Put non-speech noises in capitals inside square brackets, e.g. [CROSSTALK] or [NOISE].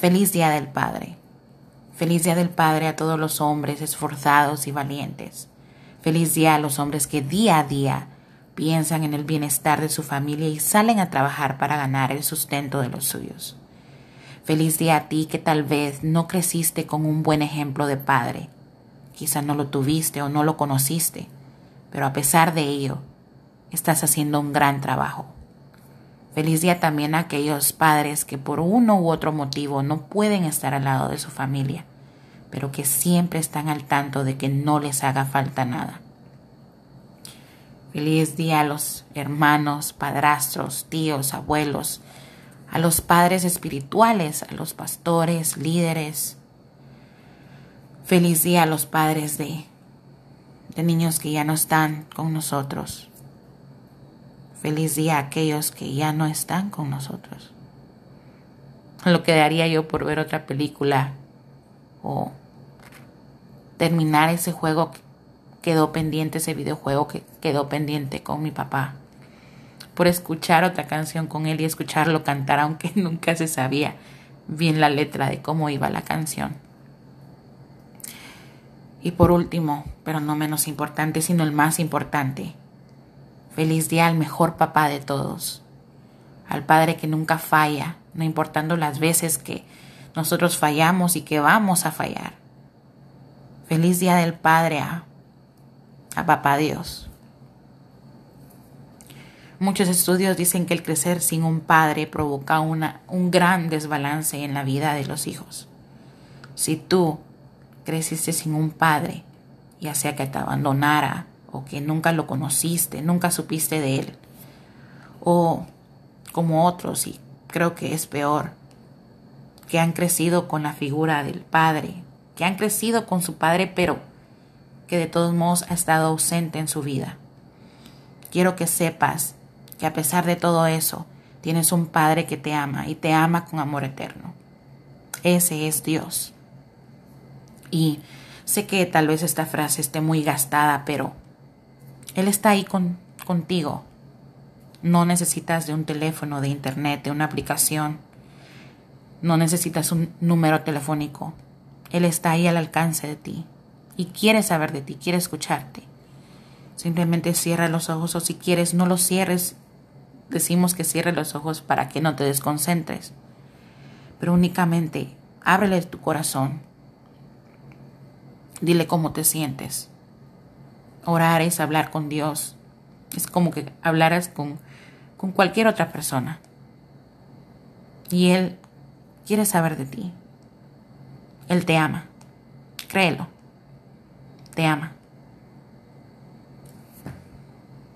Feliz Día del Padre. Feliz Día del Padre a todos los hombres esforzados y valientes. Feliz día a los hombres que día a día piensan en el bienestar de su familia y salen a trabajar para ganar el sustento de los suyos. Feliz día a ti que tal vez no creciste con un buen ejemplo de padre. Quizá no lo tuviste o no lo conociste, pero a pesar de ello, estás haciendo un gran trabajo. Feliz día también a aquellos padres que por uno u otro motivo no pueden estar al lado de su familia pero que siempre están al tanto de que no les haga falta nada. Feliz día a los hermanos, padrastros, tíos, abuelos, a los padres espirituales, a los pastores, líderes. Feliz día a los padres de, de niños que ya no están con nosotros. Feliz día a aquellos que ya no están con nosotros. Lo que daría yo por ver otra película o terminar ese juego que quedó pendiente, ese videojuego que quedó pendiente con mi papá. Por escuchar otra canción con él y escucharlo cantar, aunque [LAUGHS] nunca se sabía bien la letra de cómo iba la canción. Y por último, pero no menos importante, sino el más importante, feliz día al mejor papá de todos, al padre que nunca falla, no importando las veces que nosotros fallamos y que vamos a fallar. Feliz Día del Padre a, Papá Dios. Muchos estudios dicen que el crecer sin un padre provoca una, un gran desbalance en la vida de los hijos. Si tú creciste sin un padre, ya sea que te abandonara o que nunca lo conociste, nunca supiste de él, o como otros, y creo que es peor, que han crecido con la figura del padre que han crecido con su padre, pero que de todos modos ha estado ausente en su vida. Quiero que sepas que a pesar de todo eso, tienes un Padre que te ama y te ama con amor eterno. Ese es Dios. Y sé que tal vez esta frase esté muy gastada, pero Él está ahí con, contigo. No necesitas de un teléfono, de internet, de una aplicación. No necesitas un número telefónico. Él está ahí al alcance de ti y quiere saber de ti, quiere escucharte. Simplemente cierra los ojos o si quieres no los cierres. Decimos que cierre los ojos para que no te desconcentres. Pero únicamente ábrele tu corazón. Dile cómo te sientes. Orar es hablar con Dios. Es como que hablaras con, con cualquier otra persona. Y Él quiere saber de ti. Él te ama. Créelo. Te ama.